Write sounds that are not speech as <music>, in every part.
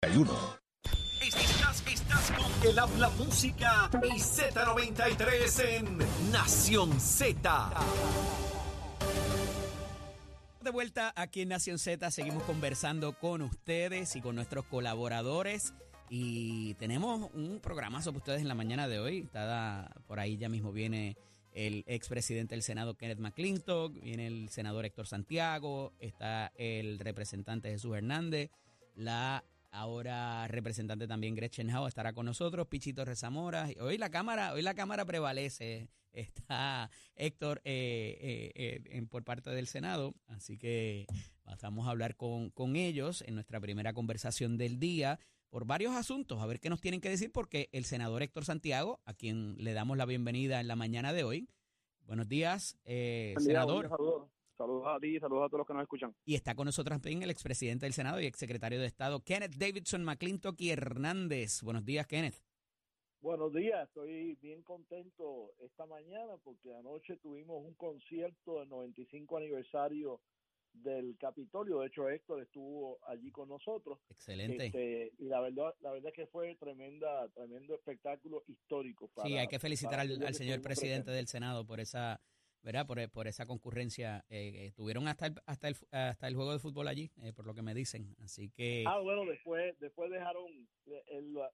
Estás, estás con el habla música y Z93 en Nación Z. De vuelta aquí en Nación Z, seguimos conversando con ustedes y con nuestros colaboradores. Y tenemos un programazo para ustedes en la mañana de hoy. Está por ahí ya mismo viene el expresidente del Senado Kenneth McClintock, viene el senador Héctor Santiago, está el representante Jesús Hernández, la ahora representante también Gretchen Howe estará con nosotros, Pichito Rezamora. Hoy la cámara, hoy la cámara prevalece. Está Héctor eh, eh, eh, por parte del Senado, así que vamos a hablar con, con ellos en nuestra primera conversación del día por varios asuntos, a ver qué nos tienen que decir, porque el senador Héctor Santiago, a quien le damos la bienvenida en la mañana de hoy. Buenos días, eh, senador. Saludos a ti, saludos a todos los que nos escuchan. Y está con nosotros también el expresidente del Senado y exsecretario de Estado, Kenneth Davidson McClintock y Hernández. Buenos días, Kenneth. Buenos días, estoy bien contento esta mañana porque anoche tuvimos un concierto del 95 aniversario del Capitolio. De hecho, Héctor estuvo allí con nosotros. Excelente. Este, y la verdad, la verdad es que fue tremenda, tremendo espectáculo histórico. sí, hay que felicitar al, al señor presidente del Senado por esa ¿verdad? Por, por esa concurrencia. Eh, tuvieron hasta el, hasta el, hasta el juego de fútbol allí, eh, por lo que me dicen. Así que. Ah, bueno, después, después dejaron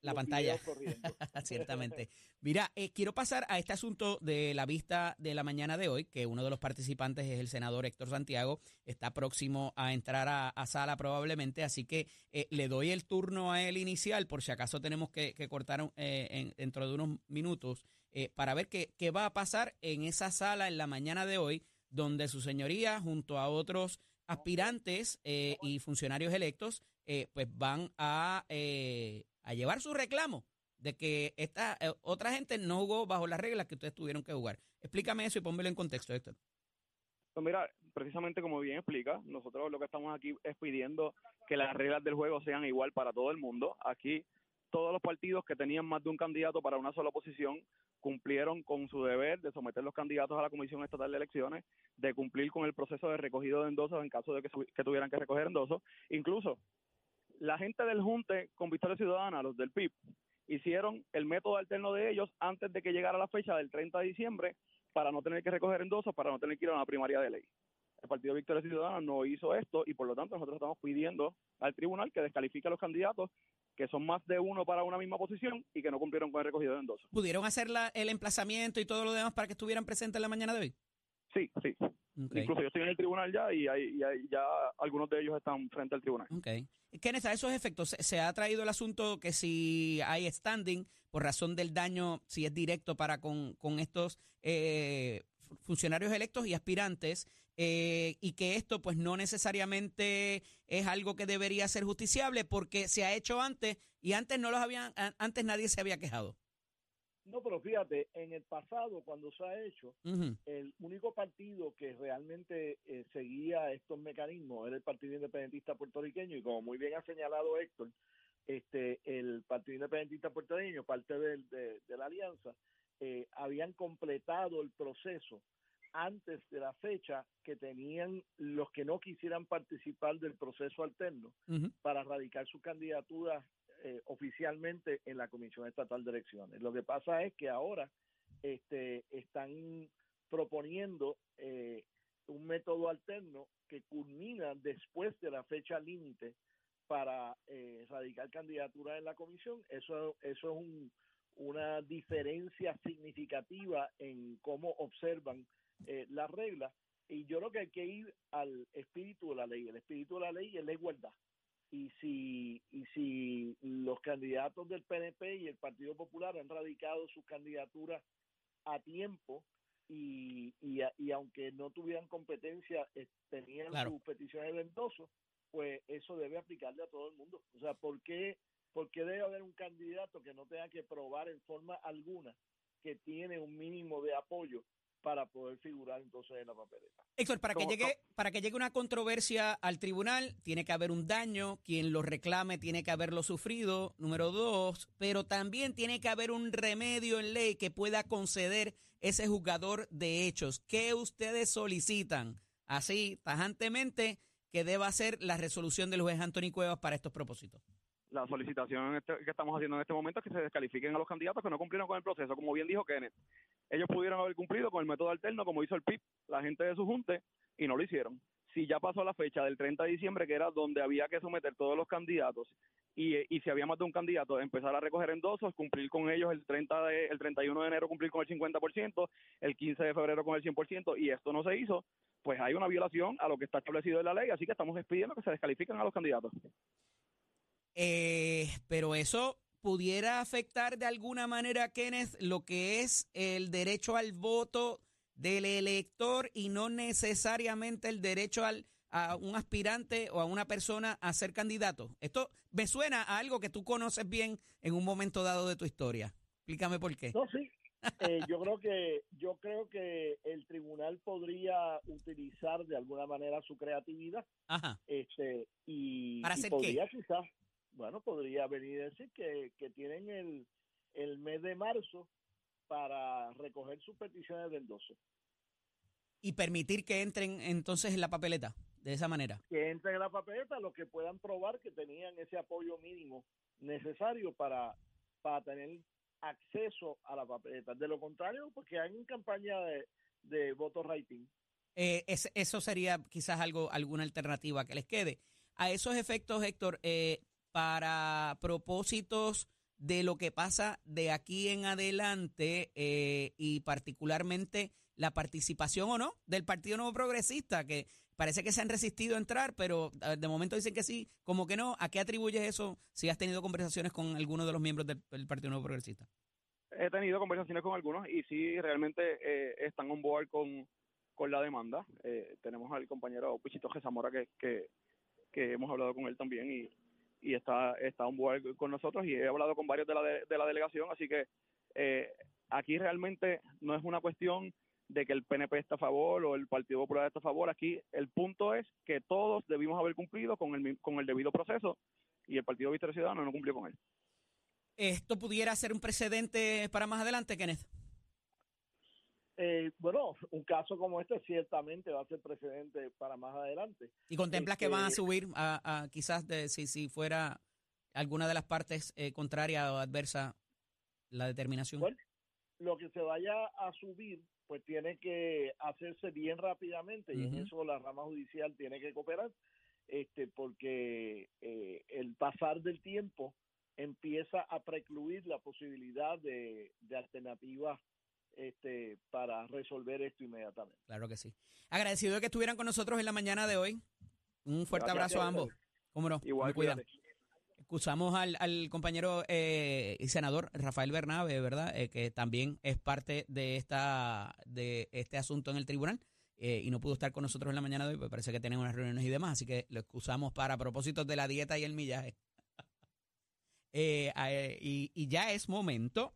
la pantalla. <laughs> Ciertamente. Mira, eh, quiero pasar a este asunto de la vista de la mañana de hoy, que uno de los participantes es el senador Héctor Santiago. Está próximo a entrar a, sala probablemente, así que le doy el turno a él inicial, por si acaso tenemos que, cortar dentro de unos minutos. Eh, para ver qué, qué va a pasar en esa sala en la mañana de hoy, donde su señoría, junto a otros aspirantes eh, y funcionarios electos, eh, pues van a, a llevar su reclamo de que esta otra gente no jugó bajo las reglas que ustedes tuvieron que jugar. Explícame eso y pónmelo en contexto, Héctor. Pues mira, precisamente como bien explica, nosotros lo que estamos aquí es pidiendo que las reglas del juego sean igual para todo el mundo. Aquí todos los partidos que tenían más de un candidato para una sola posición cumplieron con su deber de someter los candidatos a la Comisión Estatal de Elecciones, de cumplir con el proceso de recogido de endosos en caso de que, tuvieran que recoger endosos. Incluso la gente del Junte con Victoria Ciudadana, los del PIB, hicieron el método alterno de ellos antes de que llegara la fecha del 30 de diciembre para no tener que recoger endosos, para no tener que ir a una primaria de ley. El Partido Victoria Ciudadana no hizo esto y por lo tanto nosotros estamos pidiendo al tribunal que descalifique a los candidatos que son más de uno para una misma posición y que no cumplieron con el recogido de endosos. ¿Pudieron hacer el emplazamiento y todo lo demás para que estuvieran presentes en la mañana de hoy? Sí, sí. Incluso yo estoy en el tribunal ya y, hay, ya algunos de ellos están frente al tribunal. Ok. Kenneth, a esos efectos, se, ha traído el asunto que si hay standing por razón del daño, si es directo para con, con estos eh, funcionarios electos y aspirantes, eh, y que esto pues no necesariamente es algo que debería ser justiciable porque se ha hecho antes y antes no los habían, antes nadie se había quejado. No, pero fíjate, en el pasado cuando se ha hecho, el único partido que realmente eh, seguía estos mecanismos era el Partido Independentista Puertorriqueño y como muy bien ha señalado Héctor, este el Partido Independentista Puertorriqueño, parte de, la alianza, eh, habían completado el proceso antes de la fecha que tenían los que no quisieran participar del proceso alterno para radicar su candidatura eh, oficialmente en la Comisión Estatal de Elecciones. Lo que pasa es que ahora este, están proponiendo eh, un método alterno que culmina después de la fecha límite para eh, radicar candidatura en la comisión. Eso, eso es un, una diferencia significativa en cómo observan eh, las reglas. Y yo creo que hay que ir al espíritu de la ley. El espíritu de la ley es la igualdad. Y si, y si los candidatos del PNP y el Partido Popular han radicado sus candidaturas a tiempo y, y, aunque no tuvieran competencia, eh, tenían sus peticiones de endoso, pues eso debe aplicarle a todo el mundo. O sea, ¿por qué, ¿por qué debe haber un candidato que no tenga que probar en forma alguna que tiene un mínimo de apoyo para poder figurar entonces en la papeleta. Héctor, para que llegue, para que llegue una controversia al tribunal, tiene que haber un daño, quien lo reclame tiene que haberlo sufrido, número dos, pero también tiene que haber un remedio en ley que pueda conceder ese juzgador de hechos. ¿Qué ustedes solicitan? Así, tajantemente, que deba ser la resolución del juez Anthony Cuevas para estos propósitos. la solicitación este, que estamos haciendo en este momento es que se descalifiquen a los candidatos que no cumplieron con el proceso. Como bien dijo Kenneth, ellos pudieron haber cumplido con el método alterno como hizo el PIB, la gente de su junte, y no lo hicieron. Si ya pasó la fecha del 30 de diciembre, que era donde había que someter todos los candidatos, y, y si había más de un candidato, empezar a recoger endosos, cumplir con ellos el 30 de, el 31 de enero, cumplir con el 50%, el 15 de febrero con el 100%, y esto no se hizo, pues hay una violación a lo que está establecido en la ley, así que estamos pidiendo que se descalifiquen a los candidatos. Eh, pero eso pudiera afectar de alguna manera, Kenneth, lo que es el derecho al voto del elector y no necesariamente el derecho al, a un aspirante o a una persona a ser candidato. Esto me suena a algo que tú conoces bien en un momento dado de tu historia. Explícame por qué. No, sí. Eh, yo creo que yo creo que el tribunal podría utilizar de alguna manera su creatividad Ajá. este y, ¿Para hacer podría quizás bueno, podría venir a decir que, que tienen el, el mes de marzo para recoger sus peticiones de endoso. Y permitir que entren entonces en la papeleta, de esa manera. Que entren en la papeleta los que puedan probar que tenían ese apoyo mínimo necesario para, para tener acceso a la papeleta. De lo contrario, porque hay una campaña de, de voto rating. Eh, eso sería quizás algo alguna alternativa que les quede. A esos efectos, Héctor, eh, para propósitos de lo que pasa de aquí en adelante eh, y particularmente la participación o no del Partido Nuevo Progresista, que parece que se han resistido a entrar, pero de momento dicen que sí, como que no. ¿A qué atribuyes eso si has tenido conversaciones con alguno de los miembros del, Partido Nuevo Progresista? He tenido conversaciones con algunos y sí, realmente eh, están on board con, con la demanda. Eh, tenemos al compañero Pichito Zamora que, que, que hemos hablado con él también y y está, está un buen con nosotros y he hablado con varios de la, de, la delegación, así que eh, aquí realmente no es una cuestión de que el PNP está a favor o el Partido Popular está a favor. Aquí el punto es que todos debimos haber cumplido con el, con el debido proceso y el Partido Victoria Ciudadano no cumplió con él. ¿Esto pudiera ser un precedente para más adelante, Kenneth? Eh, bueno, un caso como este ciertamente va a ser precedente para más adelante. ¿Y contemplas que van a este subir a, quizás de, si, si fuera alguna de las partes eh, contraria o adversa la determinación? Bueno, lo que se vaya a subir, pues tiene que hacerse bien rápidamente y en eso la rama judicial tiene que cooperar, este, porque eh, el pasar del tiempo empieza a precluir la posibilidad de, de alternativas este, para resolver esto inmediatamente. Claro que sí. Agradecido de que estuvieran con nosotros en la mañana de hoy. Un fuerte abrazo a ambos. ¿Cómo no? Igual, cuidado. Excusamos al, al compañero eh, y senador Rafael Bernabe, ¿verdad? Eh, que también es parte de esta de este asunto en el tribunal eh, y no pudo estar con nosotros en la mañana de hoy, pues parece que tienen unas reuniones y demás, así que lo excusamos para propósitos de la dieta y el millaje. <laughs> y, y ya es momento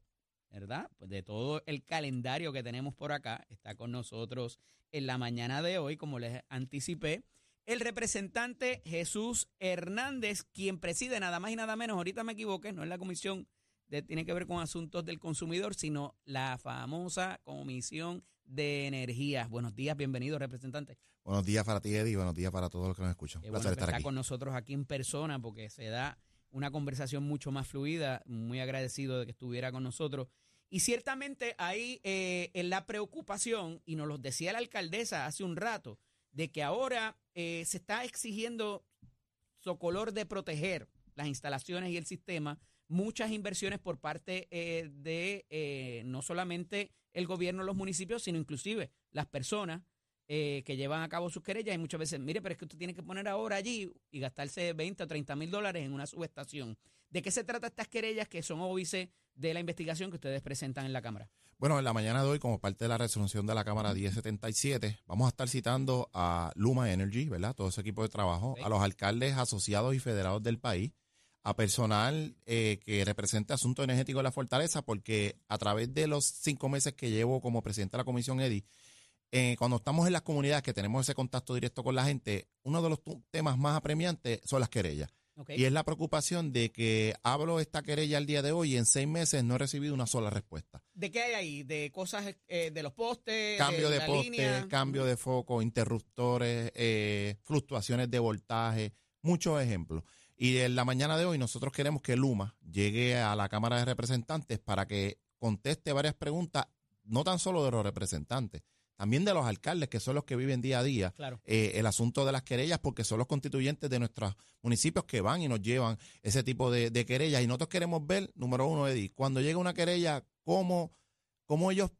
¿verdad? Pues de todo el calendario que tenemos por acá, está con nosotros en la mañana de hoy, como les anticipé, el representante Jesús Hernández, quien preside nada más y nada menos, ahorita me equivoqué, no es la comisión de, tiene que ver con asuntos del consumidor, sino la famosa Comisión de Energía. Buenos días, bienvenido, representante. Buenos días para ti, Eddie, buenos días para todos los que nos escuchan. Un placer estar aquí. con nosotros aquí en persona porque se da una conversación mucho más fluida, muy agradecido de que estuviera con nosotros. Y ciertamente ahí eh, en la preocupación, y nos lo decía la alcaldesa hace un rato, de que ahora eh, se está exigiendo socolor de proteger las instalaciones y el sistema, muchas inversiones por parte eh, de no solamente el gobierno, los municipios, sino inclusive las personas eh, que llevan a cabo sus querellas y muchas veces, mire, pero es que usted tiene que poner ahora allí y gastarse 20 o 30 mil dólares en una subestación. ¿De qué se trata estas querellas que son óbice de la investigación que ustedes presentan en la Cámara? Bueno, en la mañana de hoy, como parte de la resolución de la Cámara 1077, vamos a estar citando a Luma Energy, ¿verdad? Todo ese equipo de trabajo, a los alcaldes asociados y federados del país, a personal eh, que represente asuntos energéticos de la fortaleza, porque a través de los cinco meses que llevo como presidente de la Comisión EDI, eh, cuando estamos en las comunidades que tenemos ese contacto directo con la gente, uno de los temas más apremiantes son las querellas. Y es la preocupación de que hablo esta querella el día de hoy y en seis meses no he recibido una sola respuesta. ¿De qué hay ahí? ¿De cosas eh, de los postes? Cambio de, postes, cambio de foco, interruptores, eh, fluctuaciones de voltaje, muchos ejemplos. Y en la mañana de hoy nosotros queremos que Luma llegue a la Cámara de Representantes para que conteste varias preguntas, no tan solo de los representantes, también de los alcaldes, que son los que viven día a día, eh, el asunto de las querellas, porque son los constituyentes de nuestros municipios que van y nos llevan ese tipo de, querellas. Y nosotros queremos ver, número uno, Eddie, cuando llega una querella, cómo, cómo ellos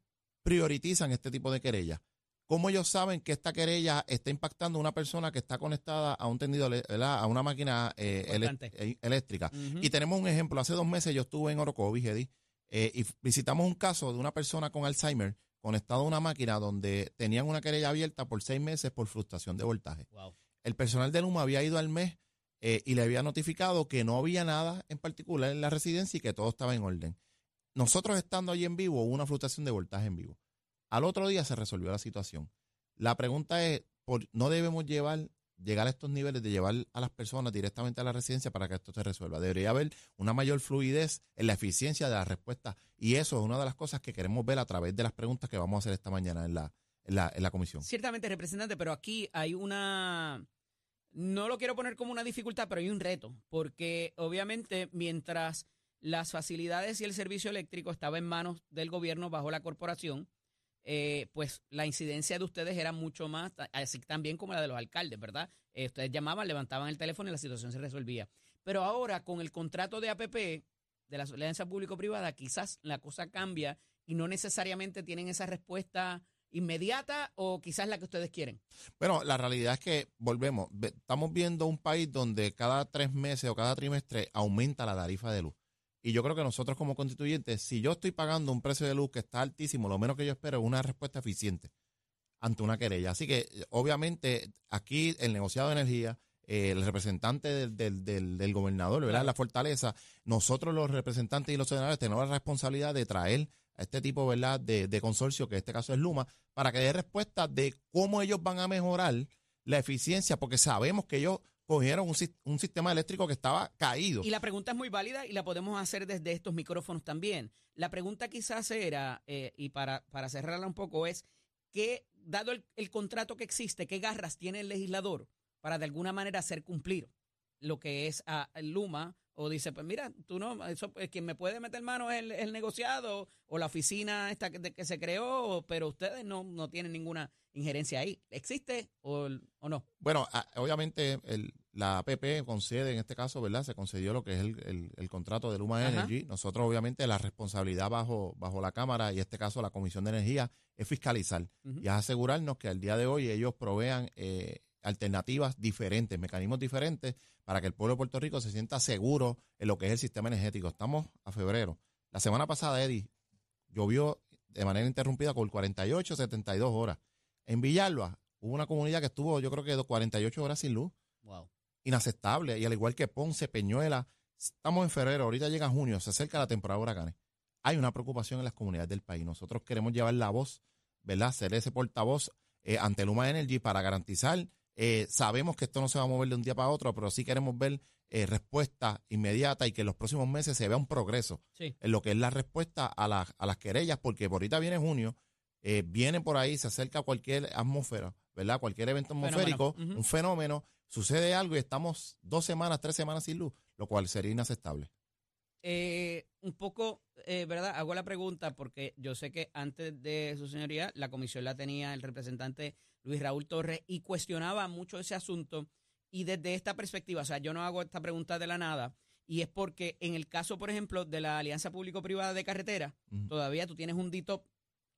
priorizan este tipo de querellas. ¿Cómo ellos saben que esta querella está impactando a una persona que está conectada a un tendido, a una máquina eh, eh, eléctrica? Y tenemos un ejemplo. Hace dos meses yo estuve en Orocovis, Eddie, y visitamos un caso de una persona con Alzheimer conectado a una máquina donde tenían una querella abierta por seis meses por frustración de voltaje. El personal de Luma había ido al mes eh, y le había notificado que no había nada en particular en la residencia y que todo estaba en orden. Nosotros estando allí en vivo, hubo una frustración de voltaje en vivo. Al otro día se resolvió la situación. La pregunta es, ¿no debemos llevar llegar a estos niveles de llevar a las personas directamente a la residencia para que esto se resuelva. Debería haber una mayor fluidez en la eficiencia de la respuesta y eso es una de las cosas que queremos ver a través de las preguntas que vamos a hacer esta mañana en la, en la, en la comisión. Ciertamente, representante, pero aquí hay una... No lo quiero poner como una dificultad, pero hay un reto, porque obviamente mientras las facilidades y el servicio eléctrico estaba en manos del gobierno bajo la corporación, eh, pues la incidencia de ustedes era mucho más, así también como la de los alcaldes, ¿verdad? Eh, ustedes llamaban, levantaban el teléfono y la situación se resolvía. Pero ahora, con el contrato de APP, de la alianza público-privada, quizás la cosa cambia y no necesariamente tienen esa respuesta inmediata o quizás la que ustedes quieren? Bueno, la realidad es que volvemos, estamos viendo un país donde cada tres meses o cada trimestre aumenta la tarifa de luz. Y yo creo que nosotros como constituyentes, si yo estoy pagando un precio de luz que está altísimo, lo menos que yo espero es una respuesta eficiente ante una querella. Así que obviamente aquí el negociado de energía, eh, el representante del, del, gobernador, ¿verdad? La fortaleza, nosotros los representantes y los senadores tenemos la responsabilidad de traer a este tipo, ¿verdad? De, de consorcio, que en este caso es Luma, para que dé respuesta de cómo ellos van a mejorar la eficiencia, porque sabemos que ellos cogieron un, sistema eléctrico que estaba caído. Y la pregunta es muy válida y la podemos hacer desde estos micrófonos también. La pregunta quizás era, eh, y para, para cerrarla un poco, es que, dado el, el, contrato que existe, ¿qué garras tiene el legislador para de alguna manera hacer cumplir lo que es a, Luma? O dice, pues mira, tú no, eso, pues, quien me puede meter mano es el, negociado o la oficina esta que, que se creó, pero ustedes no, no tienen ninguna injerencia ahí. ¿Existe o, o no? Bueno, obviamente el, la APP concede, en este caso, ¿verdad? Se concedió lo que es el, el, contrato de Luma Energy. Nosotros, obviamente, la responsabilidad bajo, bajo la Cámara y en este caso la Comisión de Energía es fiscalizar y es asegurarnos que al día de hoy ellos provean eh, alternativas diferentes, mecanismos diferentes para que el pueblo de Puerto Rico se sienta seguro en lo que es el sistema energético. Estamos a febrero. La semana pasada, Eddie, llovió de manera interrumpida por 48, 72 horas. En Villalba hubo una comunidad que estuvo, yo creo que 48 horas sin luz. Wow inaceptable. Y al igual que Ponce, Peñuela, estamos en febrero, ahorita llega junio, se acerca la temporada de huracanes. Hay una preocupación en las comunidades del país. Nosotros queremos llevar la voz, ¿verdad? Ser ese portavoz eh, ante Luma Energy para garantizar. Eh, sabemos que esto no se va a mover de un día para otro, pero sí queremos ver eh, respuesta inmediata y que en los próximos meses se vea un progreso en lo que es la respuesta a, a las querellas, porque por ahorita viene junio, viene por ahí, se acerca cualquier atmósfera, ¿verdad? Cualquier evento atmosférico, un fenómeno sucede algo y estamos dos semanas, tres semanas sin luz, lo cual sería inaceptable. Eh, un poco, eh, ¿verdad? Hago la pregunta porque yo sé que antes de su señoría la comisión la tenía el representante Luis Raúl Torres y cuestionaba mucho ese asunto. Y desde esta perspectiva, o sea, yo no hago esta pregunta de la nada, y es porque en el caso, por ejemplo, de la Alianza Público-Privada de Carretera, todavía tú tienes un DITOP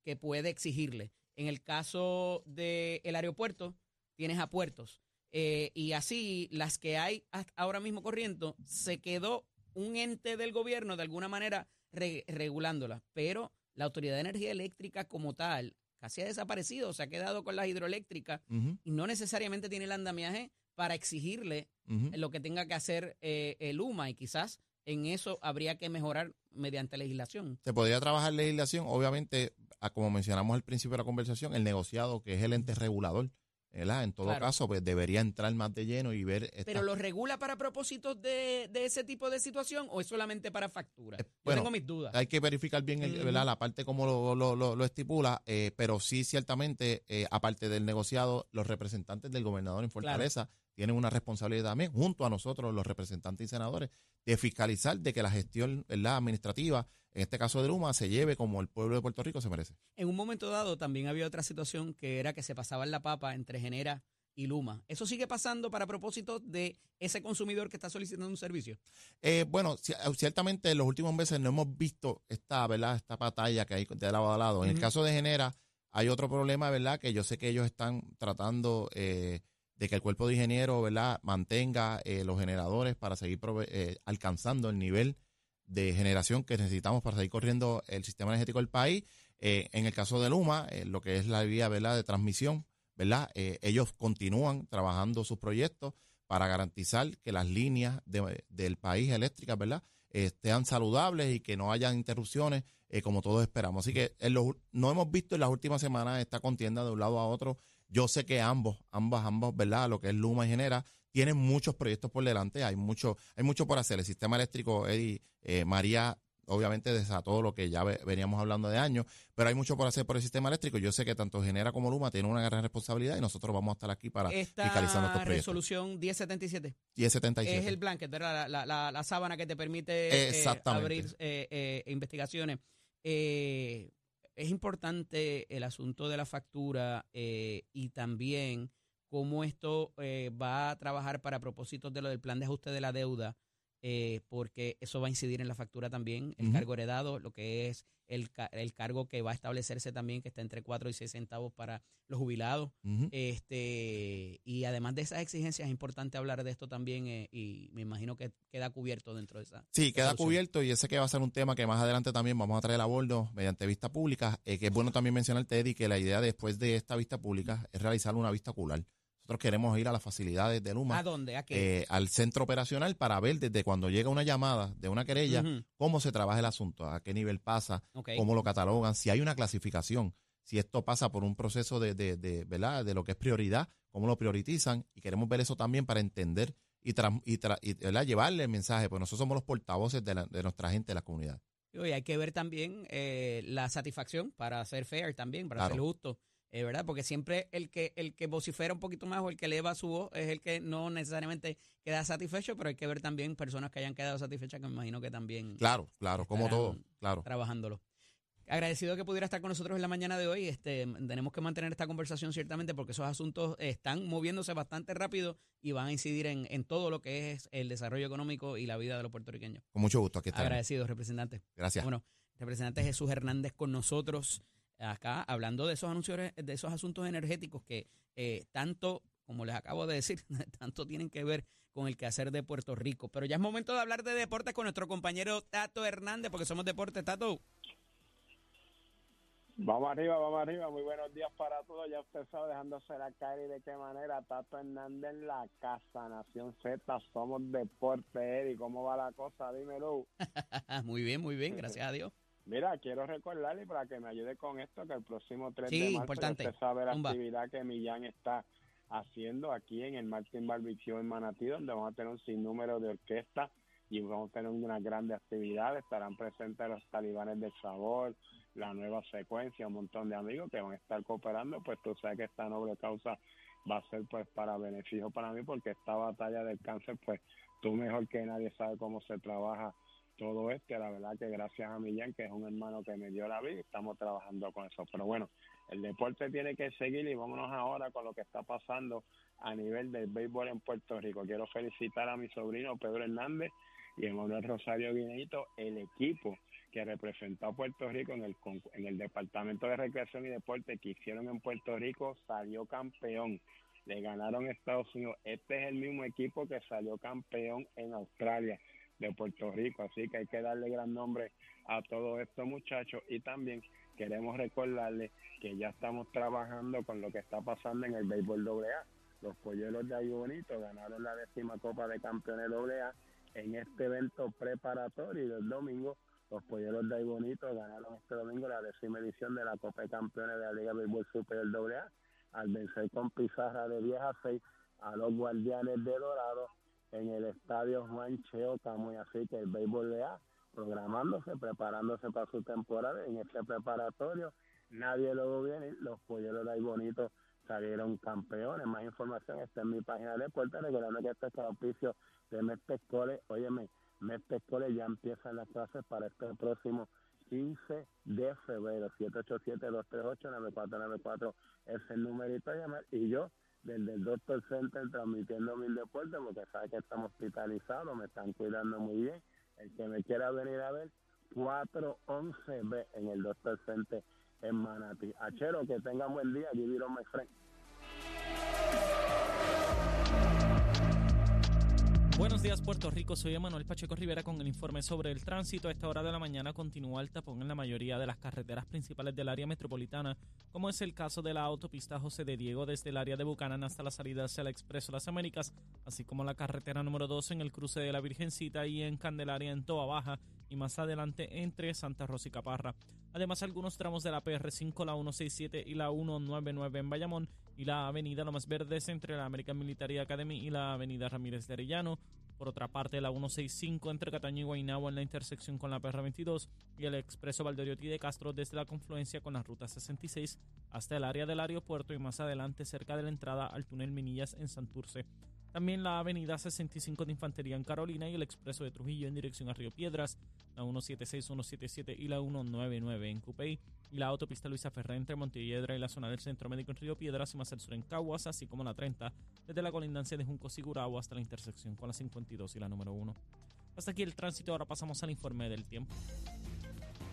que puede exigirle. En el caso del aeropuerto, tienes a puertos. Eh, y así las que hay ahora mismo corriendo, se quedó un ente del gobierno de alguna manera regulándolas. Pero la Autoridad de Energía Eléctrica como tal casi ha desaparecido, se ha quedado con las hidroeléctricas y no necesariamente tiene el andamiaje para exigirle lo que tenga que hacer eh, el UMA y quizás en eso habría que mejorar mediante legislación. Se podría trabajar legislación, obviamente, como mencionamos al principio de la conversación, el negociado, que es el ente regulador, en todo caso, pues debería entrar más de lleno y ver. ¿Pero lo regula para propósitos de, ese tipo de situación o es solamente para factura? Eh, Yo tengo mis dudas. Hay que verificar bien la parte como lo, lo, estipula, eh, pero sí, ciertamente, eh, aparte del negociado, los representantes del gobernador en Fortaleza tienen una responsabilidad también, junto a nosotros, los representantes y senadores, de fiscalizar de que la gestión la administrativa, en este caso de Luma, se lleve como el pueblo de Puerto Rico se merece. En un momento dado también había otra situación que era que se pasaba la papa entre Genera y Luma. ¿Eso sigue pasando para propósito de ese consumidor que está solicitando un servicio? Eh, bueno, ciertamente en los últimos meses no hemos visto esta, ¿verdad? esta batalla que hay de lado a lado. En el caso de Genera, hay otro problema, ¿verdad? Que yo sé que ellos están tratando eh, de que el cuerpo de ingenieros, ¿verdad? Mantenga eh, los generadores para seguir alcanzando el nivel de generación que necesitamos para seguir corriendo el sistema energético del país. en el caso de Luma, lo que es la vía, ¿verdad? De transmisión, ¿verdad? Eh, ellos continúan trabajando sus proyectos para garantizar que las líneas del país eléctricas, ¿verdad? estén saludables y que no haya interrupciones eh, como todos esperamos. Así que no hemos visto en las últimas semanas esta contienda de un lado a otro. Yo sé que ambos, ambas, ambos, ¿verdad? Lo que es Luma y Genera, tienen muchos proyectos por delante, hay mucho, hay mucho por hacer. El sistema eléctrico, Eddie, eh, María obviamente desató lo que ya veníamos hablando de años, pero hay mucho por hacer por el sistema eléctrico. Yo sé que tanto Genera como Luma tienen una gran responsabilidad y nosotros vamos a estar aquí para Esta fiscalizar nuestros proyectos. resolución 1077. 1077. Es el blanket, la, la, la, sábana que te permite eh, abrir eh, eh, investigaciones. es importante el asunto de la factura y también cómo esto va a trabajar para propósitos de lo del plan de ajuste de la deuda eh, porque eso va a incidir en la factura también, el cargo heredado, lo que es el, el, cargo que va a establecerse también, que está entre 4 y 6 centavos para los jubilados. este Y además de esas exigencias, es importante hablar de esto también eh, y me imagino que queda cubierto dentro de esa. Sí, queda cubierto y ese que va a ser un tema que más adelante también vamos a traer a bordo mediante vista pública, eh, que es bueno también mencionar, Teddy, que la idea después de esta vista pública es realizar una vista ocular queremos ir a las facilidades de Luma. ¿A dónde? ¿A qué? Eh, al centro operacional para ver desde cuando llega una llamada de una querella cómo se trabaja el asunto, a qué nivel pasa, cómo lo catalogan, si hay una clasificación, si esto pasa por un proceso de, de, ¿verdad? de lo que es prioridad, cómo lo priorizan y queremos ver eso también para entender y, y, llevarle el mensaje, pues nosotros somos los portavoces de, nuestra gente de la comunidad. Y hay que ver también eh, la satisfacción para ser fair también, para ser justo. Eh, ¿verdad? Porque siempre el que el que vocifera un poquito más o el que eleva su voz es el que no necesariamente queda satisfecho, pero hay que ver también personas que hayan quedado satisfechas, que me imagino que también. Claro, claro, como todo, claro. Trabajándolo. Agradecido que pudiera estar con nosotros en la mañana de hoy. Este, tenemos que mantener esta conversación ciertamente porque esos asuntos están moviéndose bastante rápido y van a incidir en, en todo lo que es el desarrollo económico y la vida de los puertorriqueños. Con mucho gusto, aquí estamos. Agradecido, representante. Gracias. Bueno, representante Jesús Hernández con nosotros acá hablando de esos anuncios, de esos asuntos energéticos que eh, tanto, como les acabo de decir, <laughs> tanto tienen que ver con el quehacer de Puerto Rico. Pero ya es momento de hablar de deportes con nuestro compañero Tato Hernández, porque somos deportes, Tato. Vamos arriba, vamos arriba. Muy buenos días para todos. Ya usted sabe, dejándose la cara y de qué manera. Tato Hernández en la casa, Nación Z, somos deporte, Eddie. ¿Cómo va la cosa? Dímelo. <laughs> muy bien, muy bien, gracias a Dios. Mira, quiero recordarle para que me ayude con esto que el próximo 3 de marzo importante. usted sabe la actividad que Millán está haciendo aquí en el Martin Barbecue en Manatí, donde vamos a tener un sinnúmero de orquestas y vamos a tener una grande actividad. Estarán presentes los talibanes del sabor, la nueva secuencia, un montón de amigos que van a estar cooperando. Pues tú sabes que esta noble causa va a ser pues para beneficio para mí porque esta batalla del cáncer, pues tú mejor que nadie sabe cómo se trabaja todo esto, la verdad que gracias a Millán, que es un hermano que me dio la vida, estamos trabajando con eso. Pero bueno, el deporte tiene que seguir y vámonos ahora con lo que está pasando a nivel del béisbol en Puerto Rico. Quiero felicitar a mi sobrino Pedro Hernández y Emanuel Rosario Guineito, el equipo que representó a Puerto Rico en el, en el Departamento de Recreación y Deporte que hicieron en Puerto Rico, salió campeón. Le ganaron Estados Unidos. Este es el mismo equipo que salió campeón en Australia de Puerto Rico. Así que hay que darle gran nombre a todos estos muchachos y también queremos recordarles que ya estamos trabajando con lo que está pasando en el béisbol AA. Los polleros de Ahí Bonito ganaron la décima Copa de Campeones AA en este evento preparatorio del domingo. Los polleros de Bonito ganaron este domingo la décima edición de la Copa de Campeones de la Liga Béisbol Superior AA al vencer con pizarra de 10 a 6 a los guardianes de Dorado en el estadio Juan Cheo que el béisbol le programándose, preparándose para su temporada en este preparatorio. Nadie lo viene, los polleros de ahí bonitos salieron campeones. Más información está en mi página de deporte. Recordando que este es el auspicio de Mestre Cole. Óyeme, Mestre Cole ya empiezan las clases para este próximo 15 de febrero. 787-238-9494 es el numerito a llamar. Y yo, desde el Doctor Center, transmitiendo mil deportes, porque sabe que estamos hospitalizados, me están cuidando muy bien. El que me quiera venir a ver, 411B en el Doctor Center en Manati. Achero, que tengan buen día. Give it my friend. Buenos días Puerto Rico, soy Emanuel Pacheco Rivera con el informe sobre el tránsito. A esta hora de la mañana continúa el tapón en la mayoría de las carreteras principales del área metropolitana, como es el caso de la autopista José de Diego desde el área de Bucanan hasta la salida hacia el Expreso Las Américas, así como la carretera número 2 en el cruce de la Virgencita y en Candelaria en Toa Baja y más adelante entre Santa Rosa y Caparra. Además, algunos tramos de la PR5, la 167 y la 199 en Bayamón y la avenida Lomas Verdes entre la American Military Academy y la avenida Ramírez de Arellano. Por otra parte, la 165 entre Cataño y Guaynabo en la intersección con la PR22 y el expreso Valdoriotti de Castro desde la confluencia con la ruta 66 hasta el área del aeropuerto y más adelante cerca de la entrada al túnel Minillas en Santurce. También la avenida 65 de Infantería en Carolina y el expreso de Trujillo en dirección a Río Piedras, la 176, 177 y la 199 en Cupey y la autopista Luisa Ferré entre Montelledra y la zona del Centro Médico en Río Piedras y más al sur en Caguas, así como la 30 desde la colindancia de Junco Sigurao hasta la intersección con la 52 y la número 1. Hasta aquí el tránsito, ahora pasamos al informe del tiempo.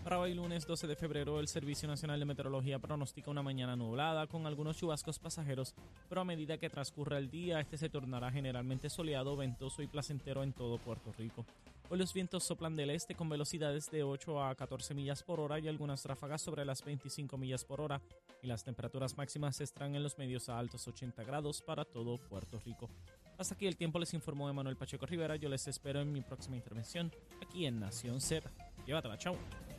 Para hoy lunes 12 de febrero, el Servicio Nacional de Meteorología pronostica una mañana nublada con algunos chubascos pasajeros, pero a medida que transcurra el día, este se tornará generalmente soleado, ventoso y placentero en todo Puerto Rico. Hoy los vientos soplan del este con velocidades de 8 a 14 millas por hora y algunas ráfagas sobre las 25 millas por hora, y las temperaturas máximas estarán en los medios a altos 80 grados para todo Puerto Rico. Hasta aquí el tiempo les informó Emanuel Pacheco Rivera. Yo les espero en mi próxima intervención aquí en Nación Z. Llévatela, chao.